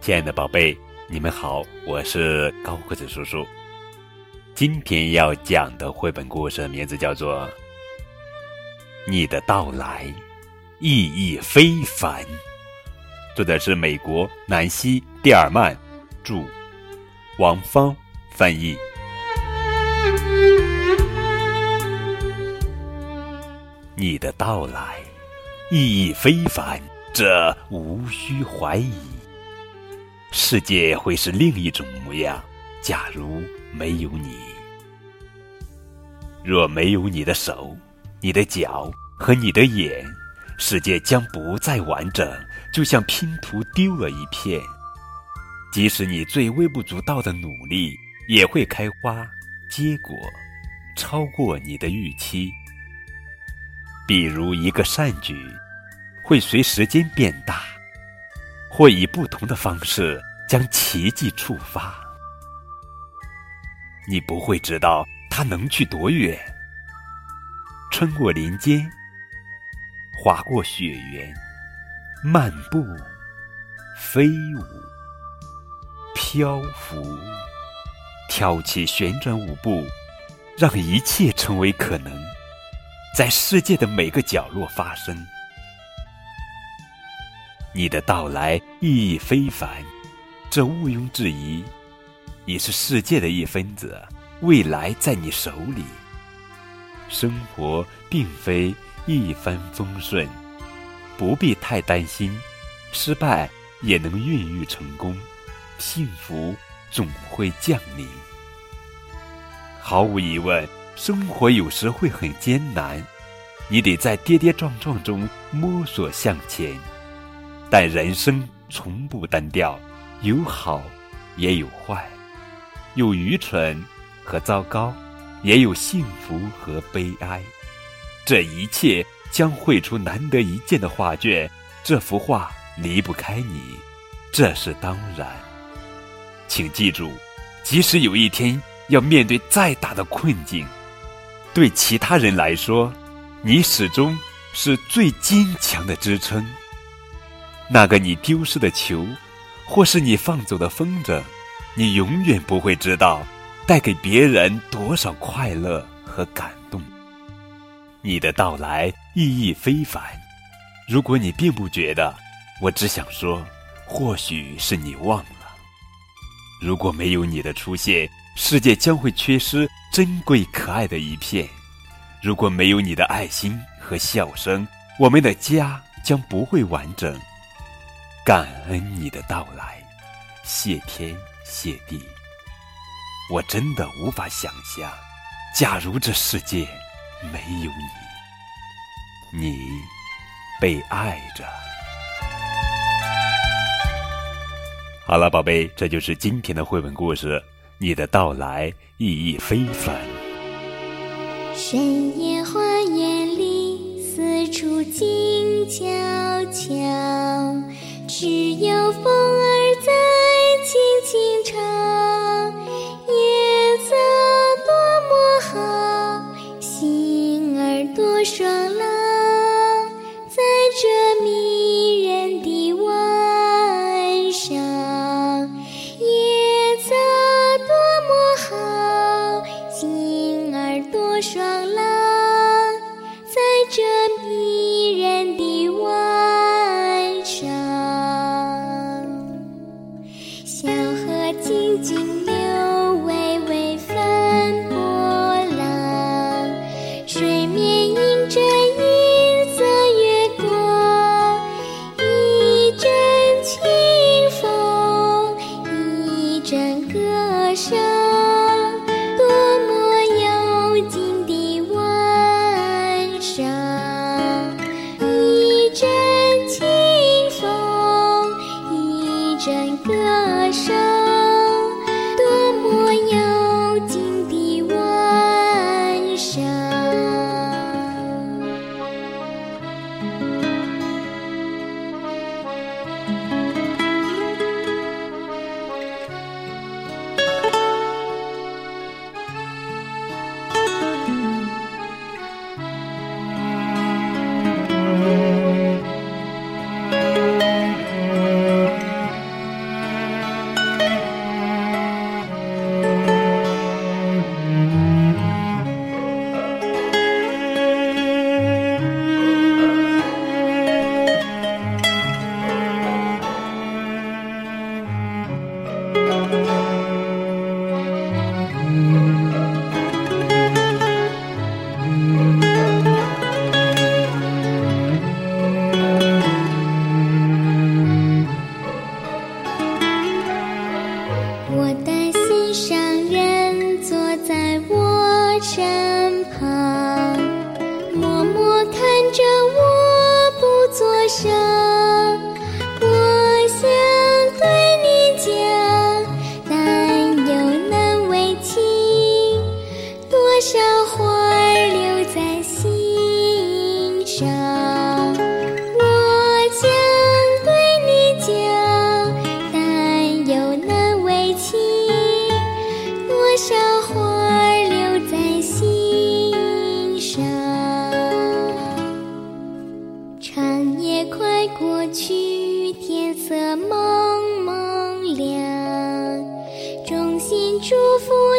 亲爱的宝贝，你们好，我是高个子叔叔。今天要讲的绘本故事名字叫做《你的到来意义非凡》，作者是美国南希·蒂尔曼，著，王芳翻译。你的到来意义非凡，这无需怀疑。世界会是另一种模样，假如没有你。若没有你的手、你的脚和你的眼，世界将不再完整，就像拼图丢了一片。即使你最微不足道的努力，也会开花结果，超过你的预期。比如一个善举，会随时间变大。会以不同的方式将奇迹触发，你不会知道它能去多远。穿过林间，划过雪原，漫步，飞舞，漂浮，跳起旋转舞步，让一切成为可能，在世界的每个角落发生。你的到来意义非凡，这毋庸置疑。你是世界的一分子，未来在你手里。生活并非一帆风顺，不必太担心。失败也能孕育成功，幸福总会降临。毫无疑问，生活有时会很艰难，你得在跌跌撞撞中摸索向前。但人生从不单调，有好，也有坏，有愚蠢和糟糕，也有幸福和悲哀。这一切将绘出难得一见的画卷，这幅画离不开你，这是当然。请记住，即使有一天要面对再大的困境，对其他人来说，你始终是最坚强的支撑。那个你丢失的球，或是你放走的风筝，你永远不会知道带给别人多少快乐和感动。你的到来意义非凡。如果你并不觉得，我只想说，或许是你忘了。如果没有你的出现，世界将会缺失珍贵可爱的一片；如果没有你的爱心和笑声，我们的家将不会完整。感恩你的到来，谢天谢地。我真的无法想象，假如这世界没有你，你被爱着。好了，宝贝，这就是今天的绘本故事。你的到来意义非凡。深夜花园里，四处静悄悄。只有风儿在轻轻唱，静静旁默默看着我不作声我想对你讲但又难为情多少话祝福